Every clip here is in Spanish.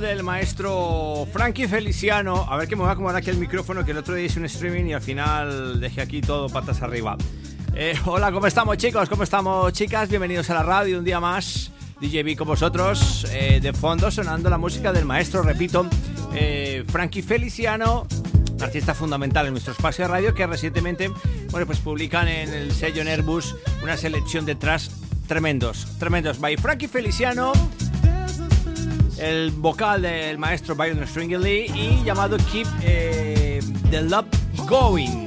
del maestro Frankie Feliciano. A ver que me va a acomodar aquí el micrófono, que el otro día hice un streaming y al final dejé aquí todo patas arriba. Eh, hola, ¿cómo estamos chicos? ¿Cómo estamos chicas? Bienvenidos a la radio un día más. DJ B con vosotros, eh, de fondo sonando la música del maestro, repito, eh, Frankie Feliciano, artista fundamental en nuestro espacio de radio que recientemente, bueno, pues publican en el sello Nervus una selección de tracks tremendos, tremendos. By Frankie Feliciano, el vocal del maestro Byron Stringley y llamado Keep eh, the Love Going.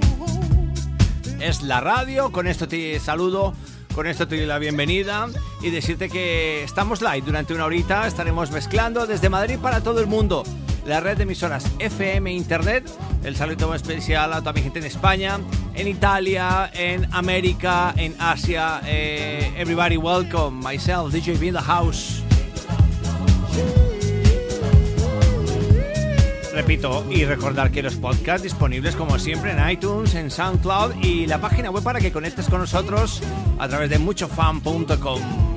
Es la radio, con esto te saludo, con esto te doy la bienvenida y decirte que estamos live durante una horita, estaremos mezclando desde Madrid para todo el mundo. La red de emisoras FM Internet, el saludo especial a toda mi gente en España, en Italia, en América, en Asia. eh, everybody welcome, myself, DJ B in the house. Repito, y recordar que los podcasts disponibles como siempre en iTunes, en SoundCloud y la página web para que conectes con nosotros a través de muchofan.com.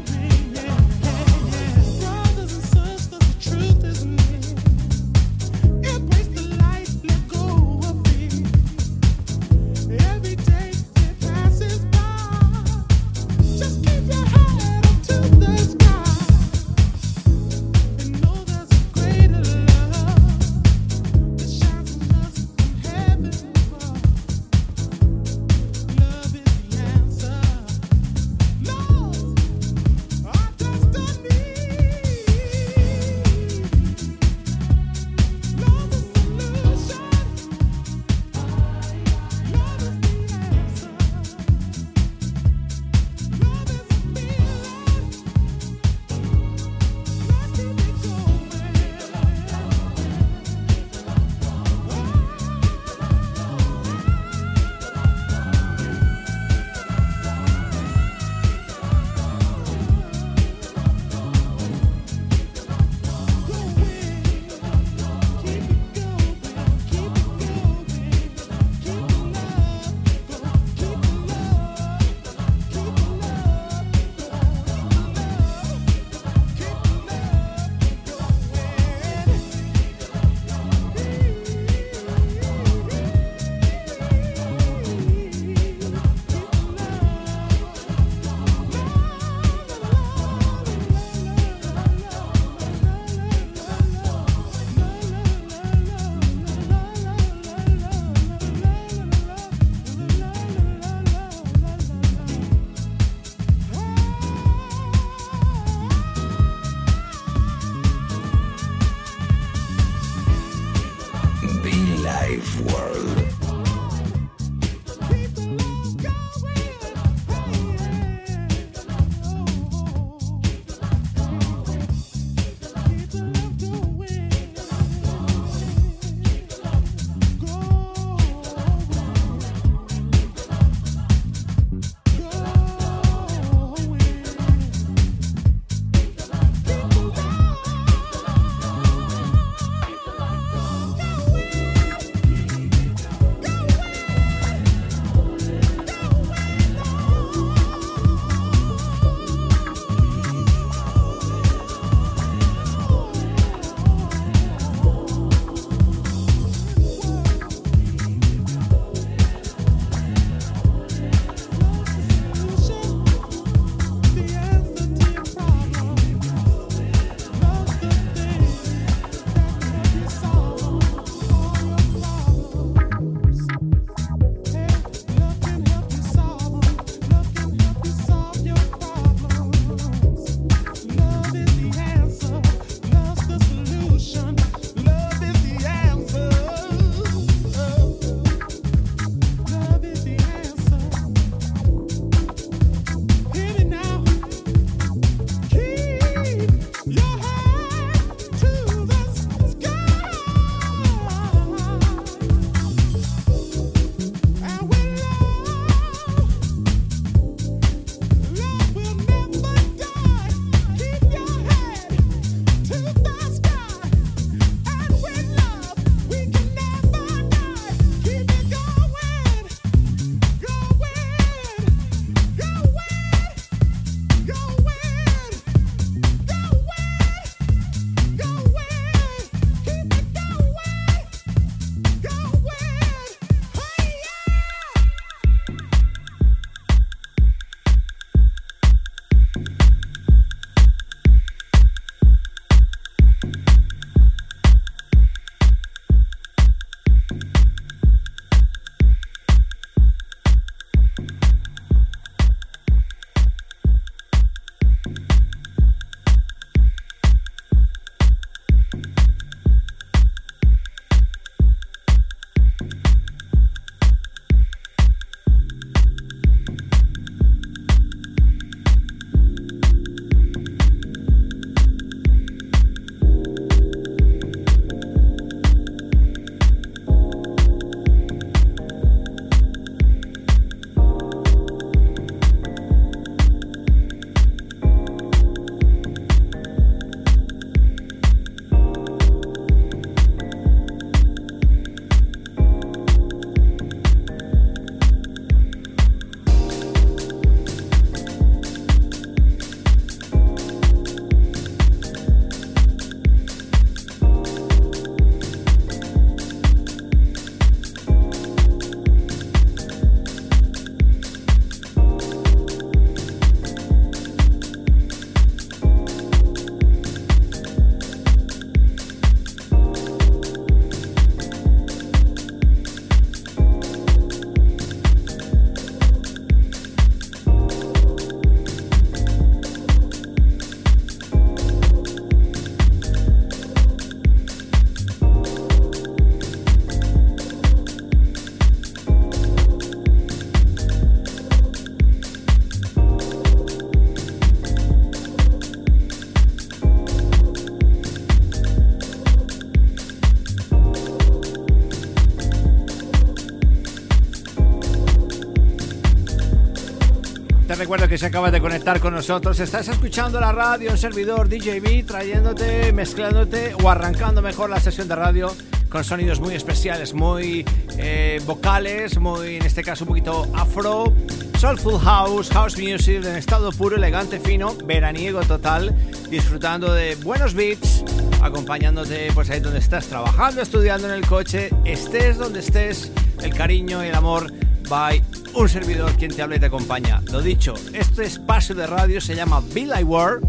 recuerdo que se acaba de conectar con nosotros, estás escuchando la radio en servidor DJB, trayéndote, mezclándote o arrancando mejor la sesión de radio con sonidos muy especiales, muy eh, vocales, muy en este caso un poquito afro, soulful house, house music en estado puro, elegante, fino, veraniego total, disfrutando de buenos beats, acompañándote pues ahí donde estás trabajando, estudiando en el coche, estés donde estés, el cariño y el amor by un servidor quien te habla y te acompaña. Lo dicho, este espacio de radio se llama Be Like World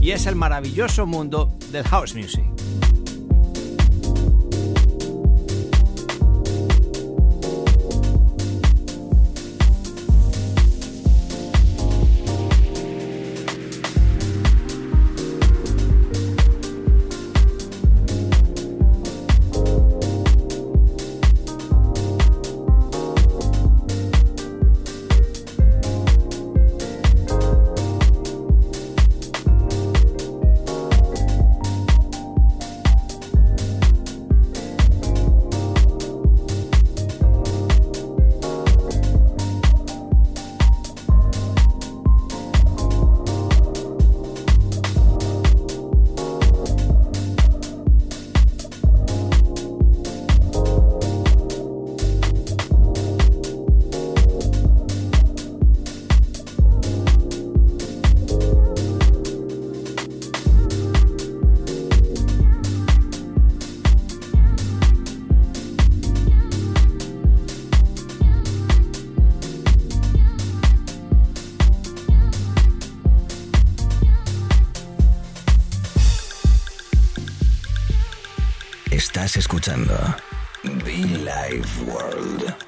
y es el maravilloso mundo del house music. Escuchando Be Live World.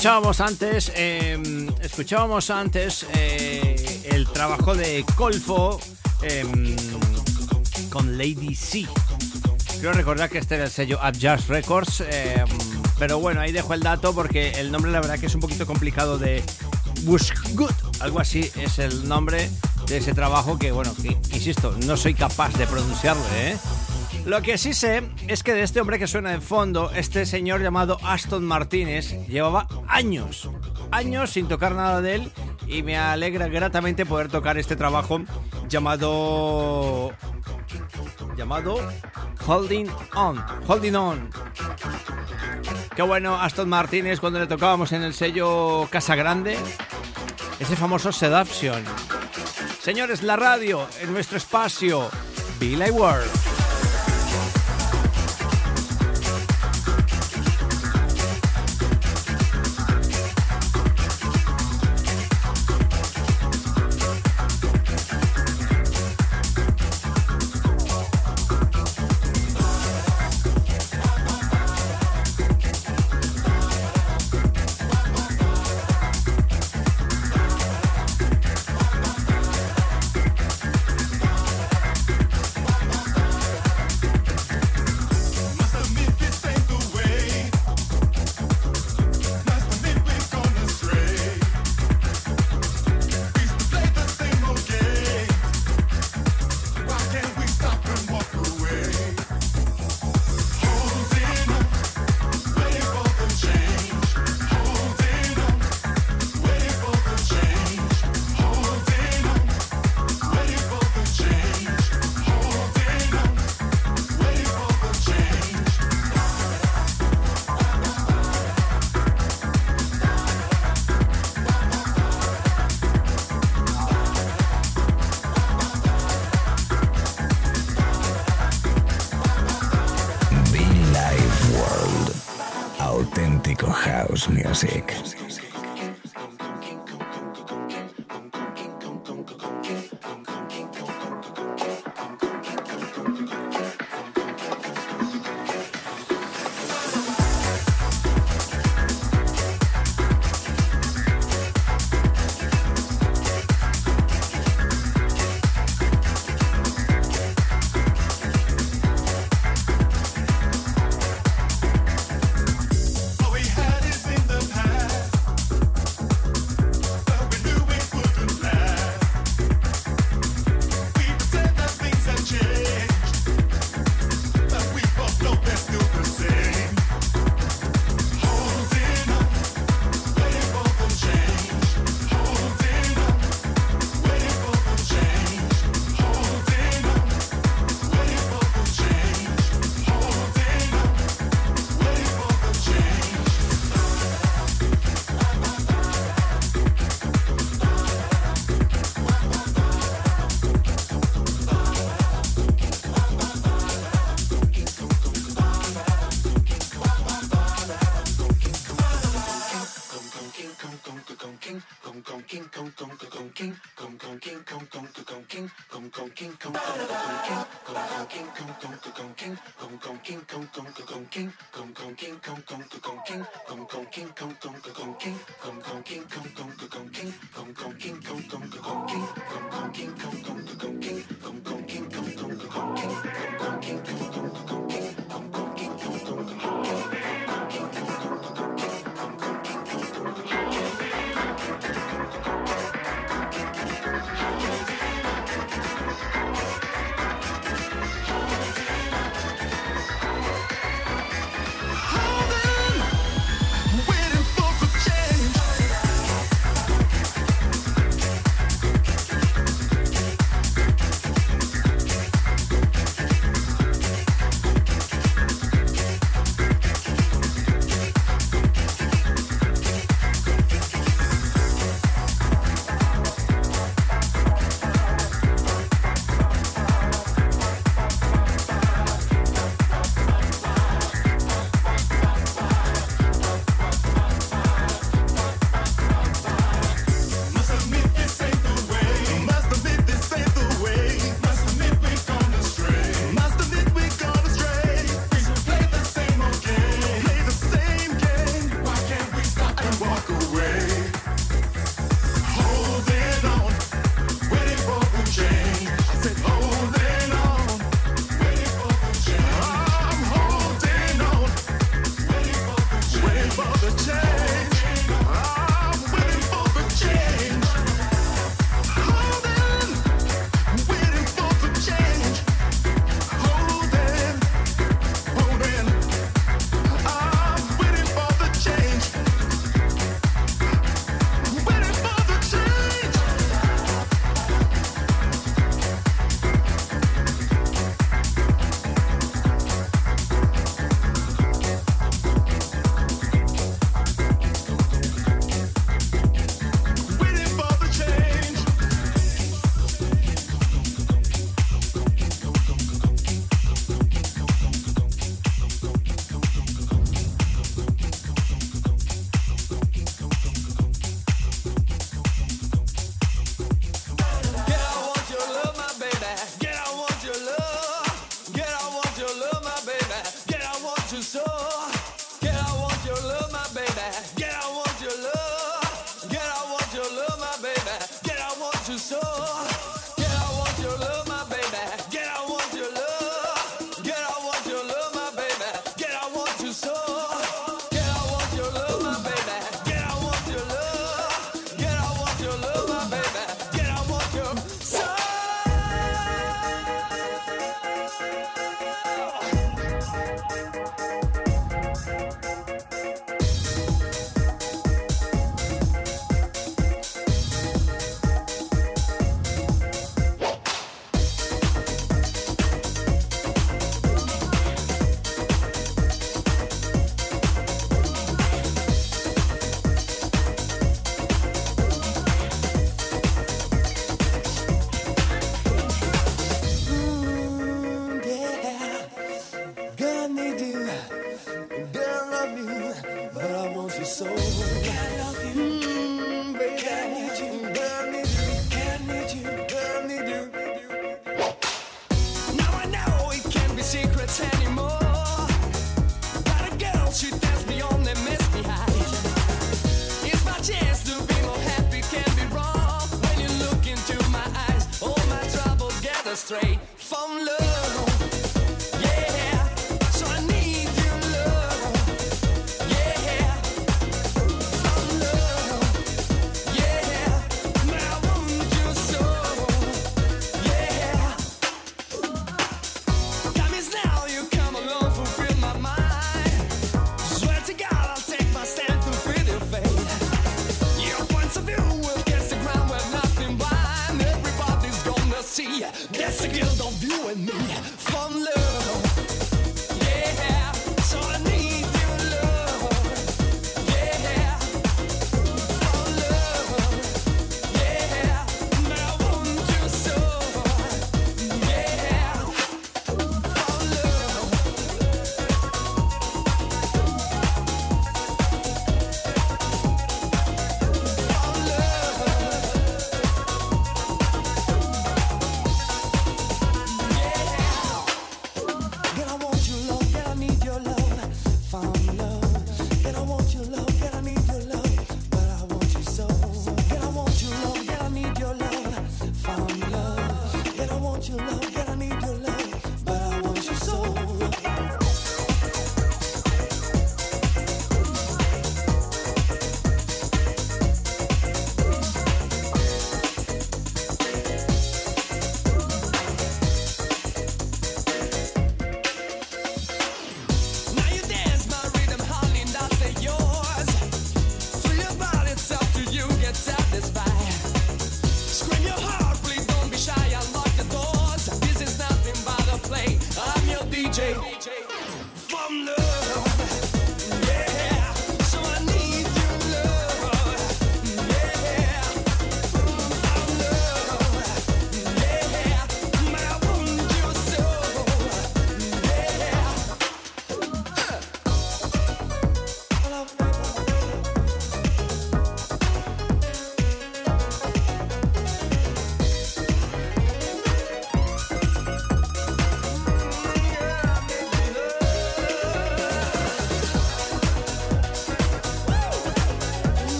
Escuchábamos antes, em, escuchábamos antes eh, el trabajo de Colfo em, con Lady C. Quiero recordar que este era el sello Up Jazz Records, em, pero bueno, ahí dejo el dato porque el nombre la verdad que es un poquito complicado de Good, algo así es el nombre de ese trabajo que bueno, insisto, no soy capaz de pronunciarlo, ¿eh? Lo que sí sé es que de este hombre que suena de fondo, este señor llamado Aston Martínez, llevaba años, años sin tocar nada de él y me alegra gratamente poder tocar este trabajo llamado llamado Holding On, Holding On. Qué bueno Aston Martínez cuando le tocábamos en el sello Casa Grande, ese famoso Seduction. Señores, la radio en nuestro espacio, Billy World.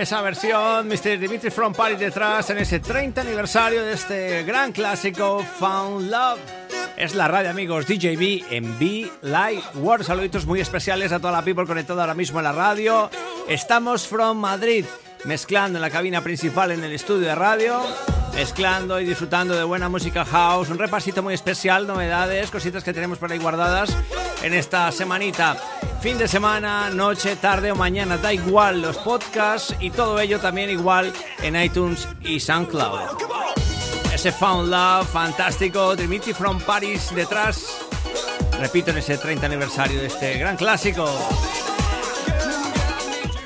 Esa versión, Mr. Dimitri From Paris detrás en ese 30 aniversario de este gran clásico Found Love. Es la radio, amigos, DJB en B Live World. Saluditos muy especiales a toda la people conectada ahora mismo en la radio. Estamos from Madrid, mezclando en la cabina principal en el estudio de radio, mezclando y disfrutando de buena música house. Un repasito muy especial, novedades, cositas que tenemos por ahí guardadas en esta semanita. Fin de semana, noche, tarde o mañana, da igual los podcasts y todo ello también igual en iTunes y SoundCloud. Ese Found Love fantástico, Dimitri from Paris detrás. Repito en ese 30 aniversario de este gran clásico.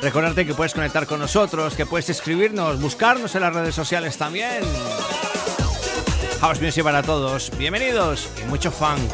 Recordarte que puedes conectar con nosotros, que puedes escribirnos, buscarnos en las redes sociales también. House Music para todos. Bienvenidos y mucho funk.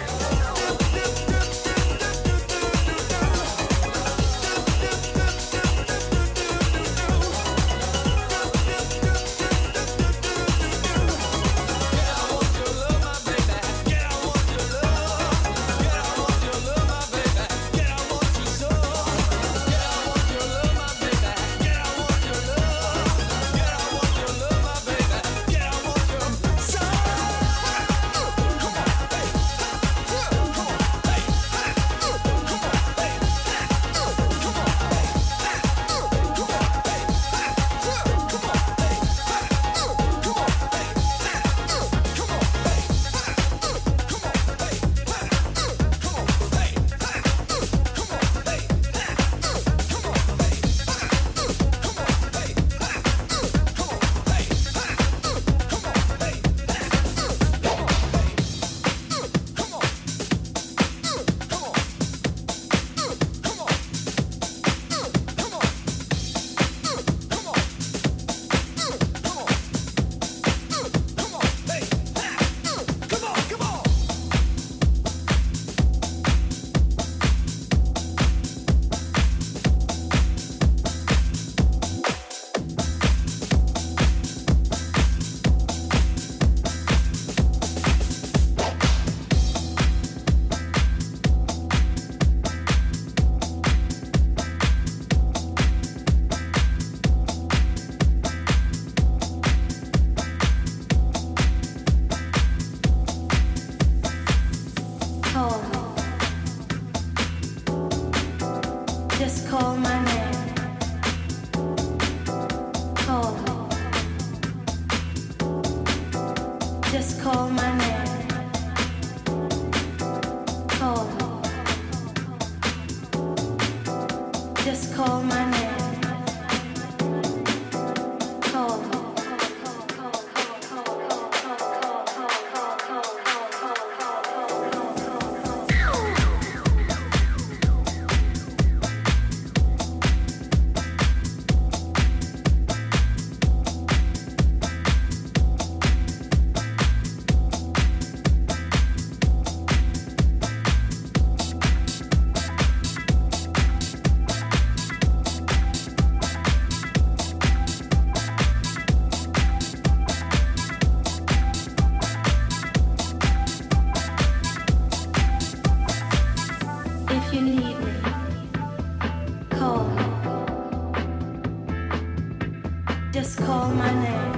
Just call my name.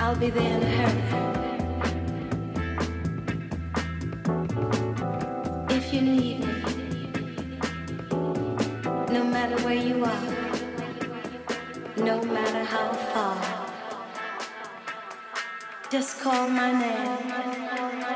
I'll be there in a. If you need me, no matter where you are, no matter how far, just call my name.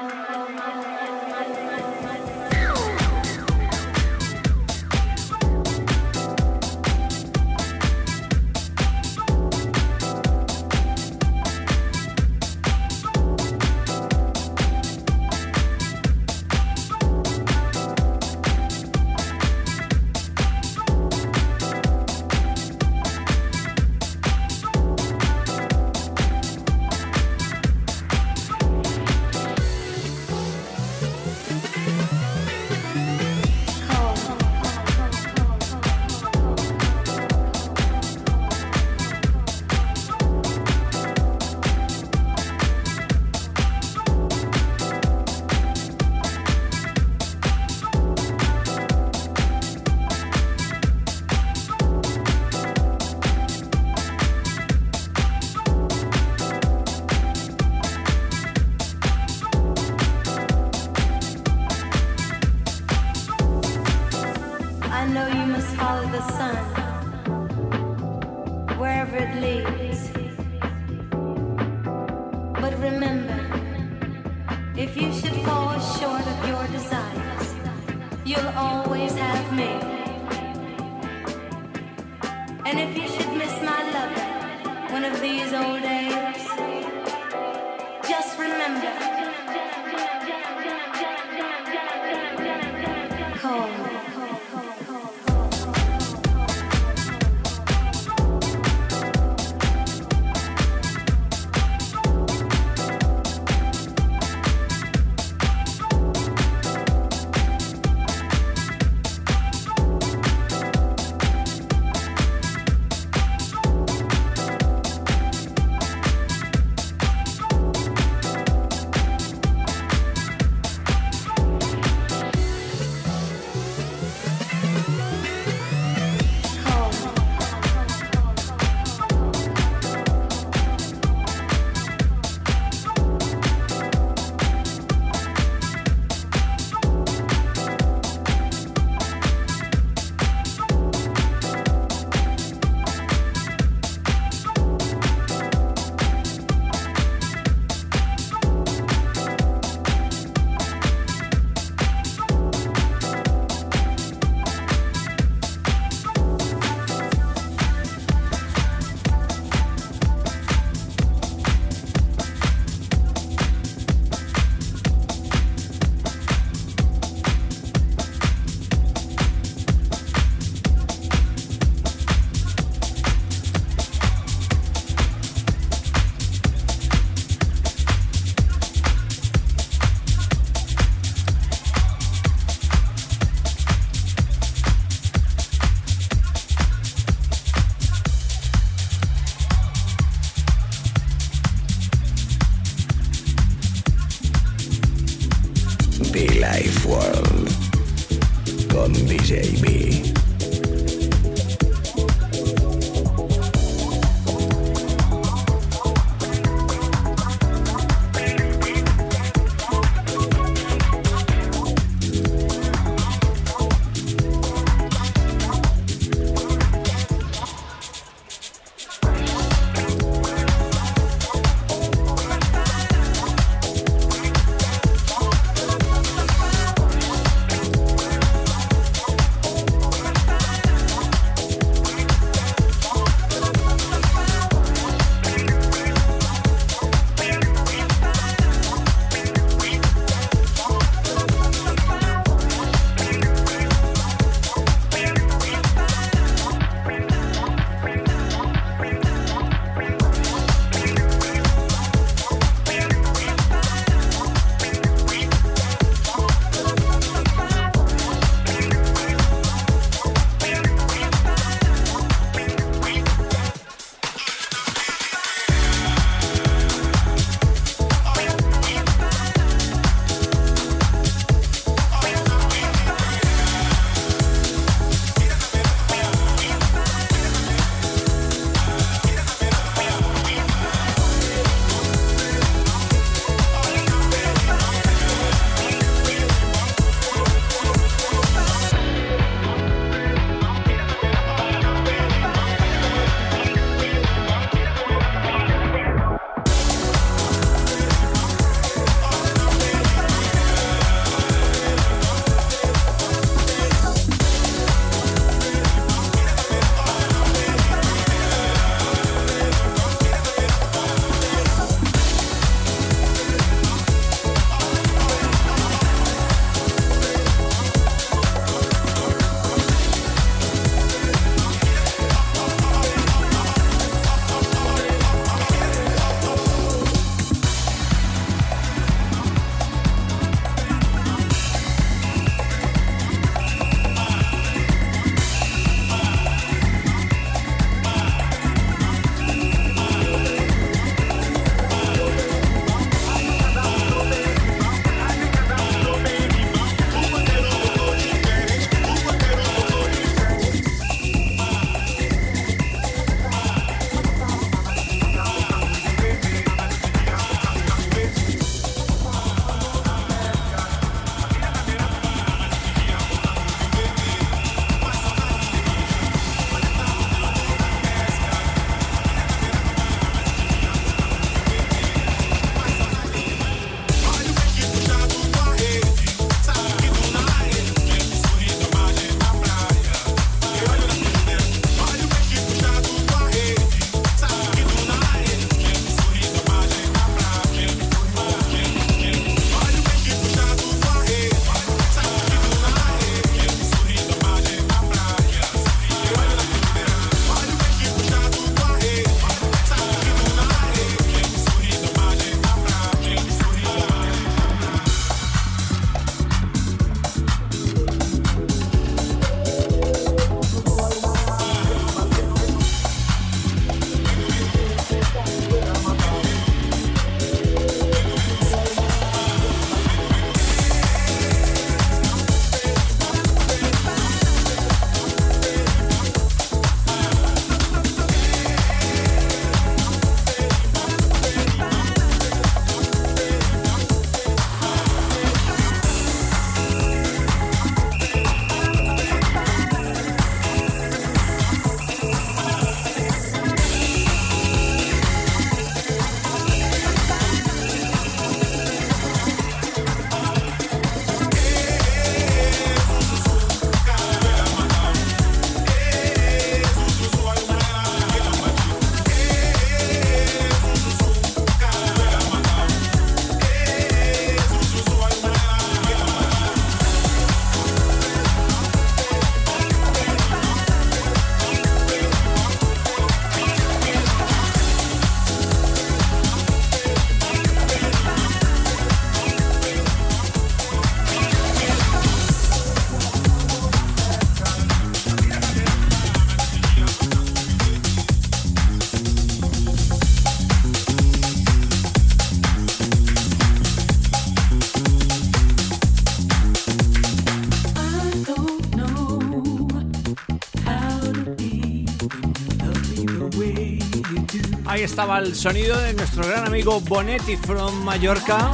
Estaba el sonido de nuestro gran amigo Bonetti from Mallorca.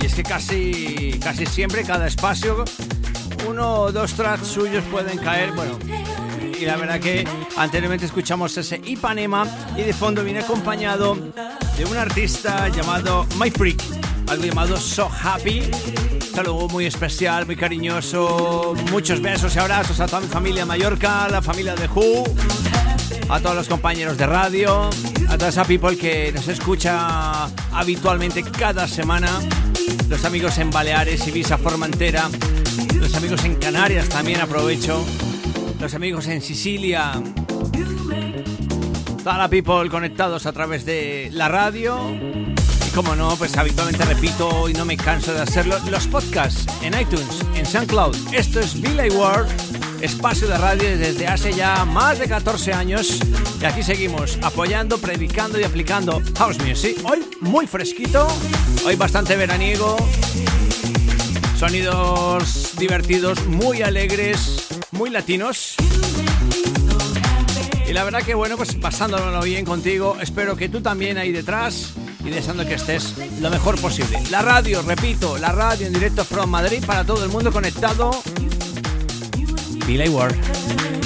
Y es que casi, casi siempre, cada espacio, uno o dos tracks suyos pueden caer. Bueno, y la verdad que anteriormente escuchamos ese Ipanema y de fondo viene acompañado de un artista llamado My Freak, algo llamado So Happy. Saludo muy especial, muy cariñoso, muchos besos y abrazos a toda mi familia Mallorca, la familia de Who, a todos los compañeros de radio, a toda esa people que nos escucha habitualmente cada semana, los amigos en Baleares, Ibiza, Formentera, los amigos en Canarias también aprovecho. Los amigos en Sicilia, toda la people conectados a través de la radio. Como no, pues habitualmente repito y no me canso de hacerlo, los podcasts en iTunes, en SoundCloud. Esto es Billy World, espacio de radio desde hace ya más de 14 años. Y aquí seguimos apoyando, predicando y aplicando house music. Hoy muy fresquito, hoy bastante veraniego. Sonidos divertidos, muy alegres, muy latinos. Y la verdad que bueno, pues pasándolo bien contigo, espero que tú también ahí detrás y deseando que estés lo mejor posible. La radio, repito, la radio en directo from Madrid para todo el mundo conectado. Billy Ward.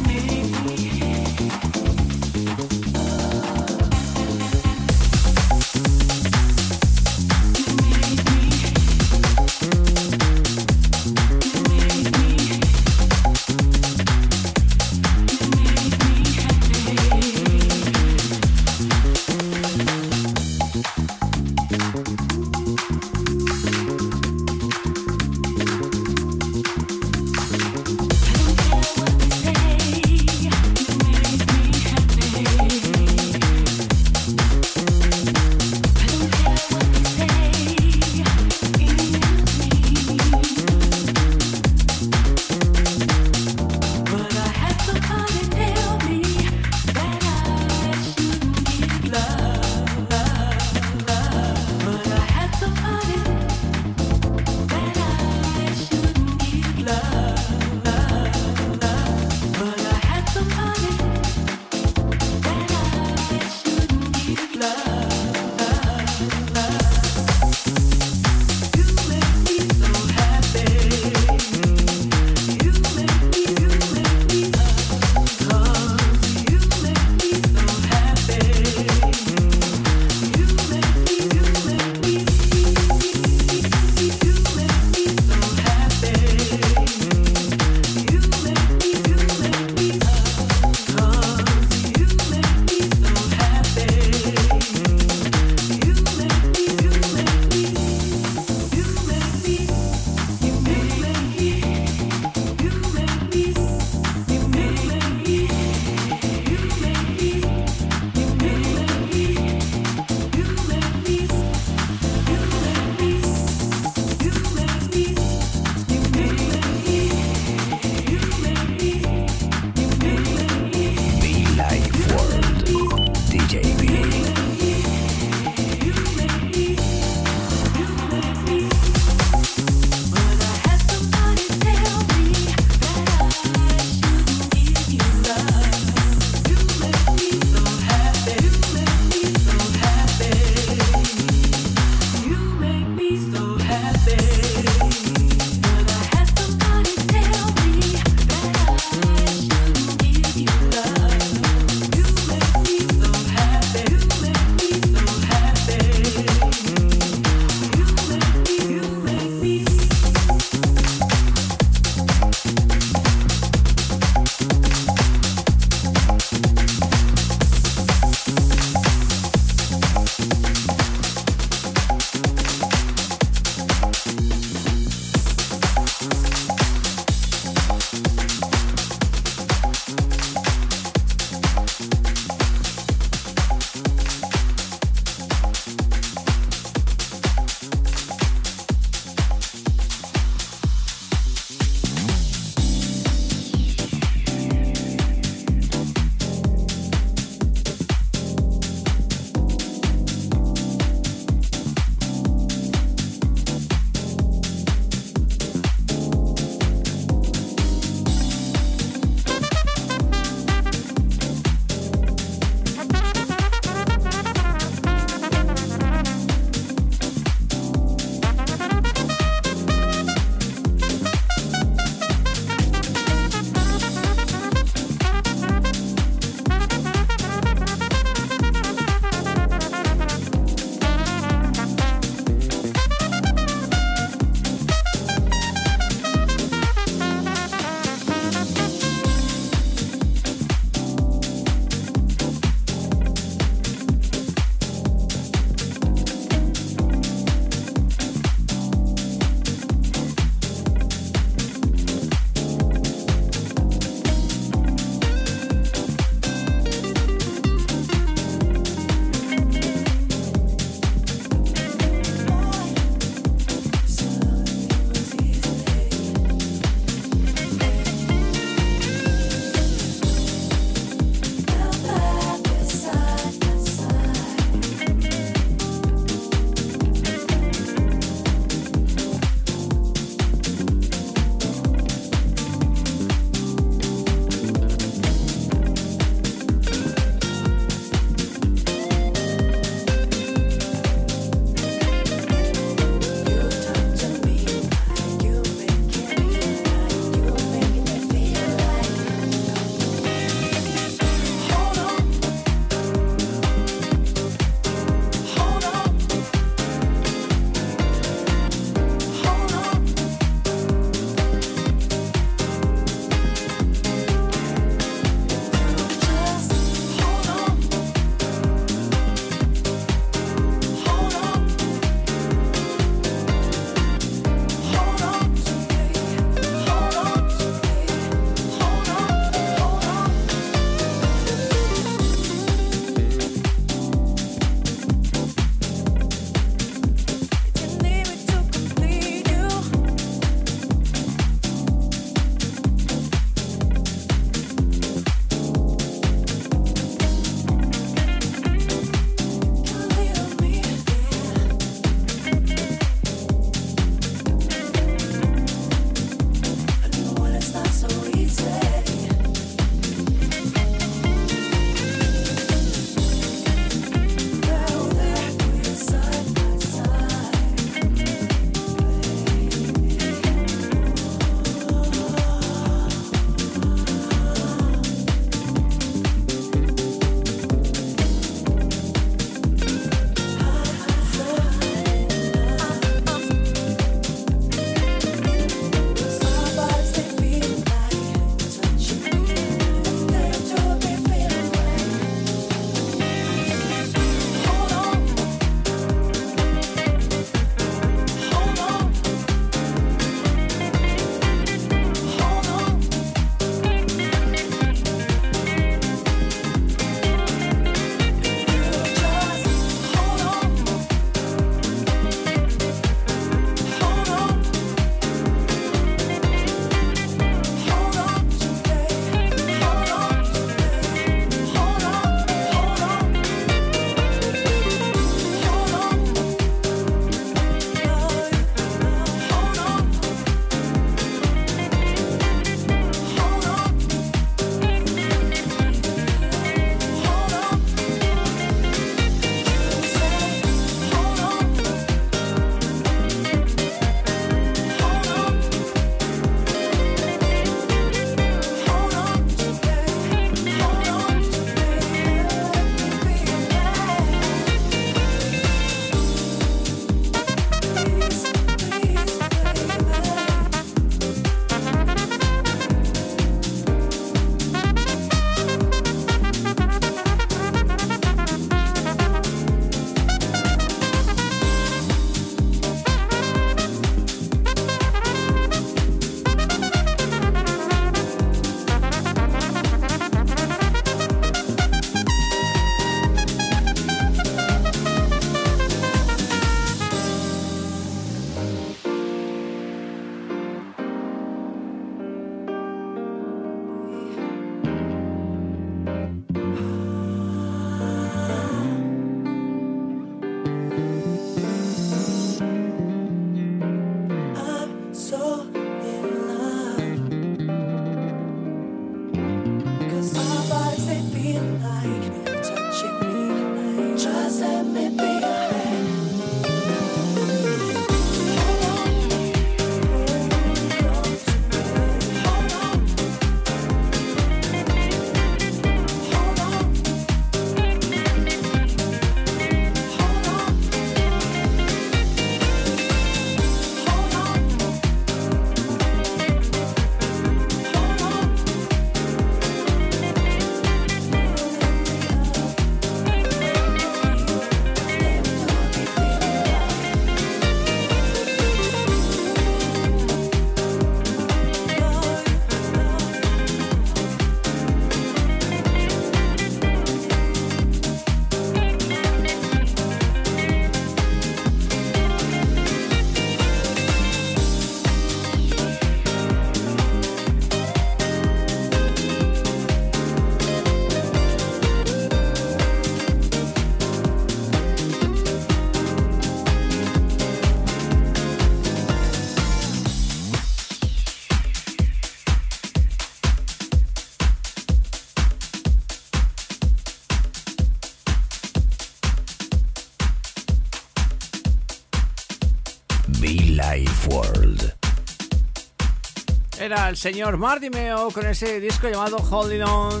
Era el señor Marty Meo con ese disco llamado Holding On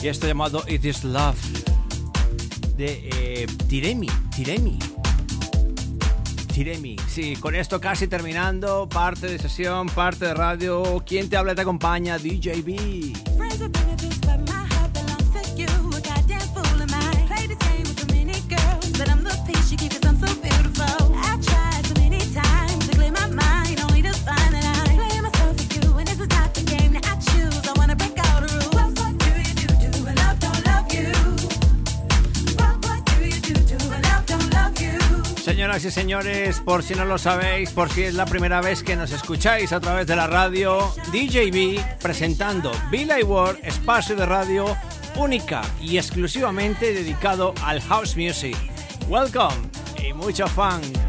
y esto llamado It Is Love de eh, Tiremi, Tiremi. Tiremi, sí, con esto casi terminando, parte de sesión, parte de radio. ¿Quién te habla y te acompaña? DJB. Señoras y señores, por si no lo sabéis, por si es la primera vez que nos escucháis a través de la radio, DJB presentando Billy World, espacio de radio única y exclusivamente dedicado al house music. Welcome y mucho fun.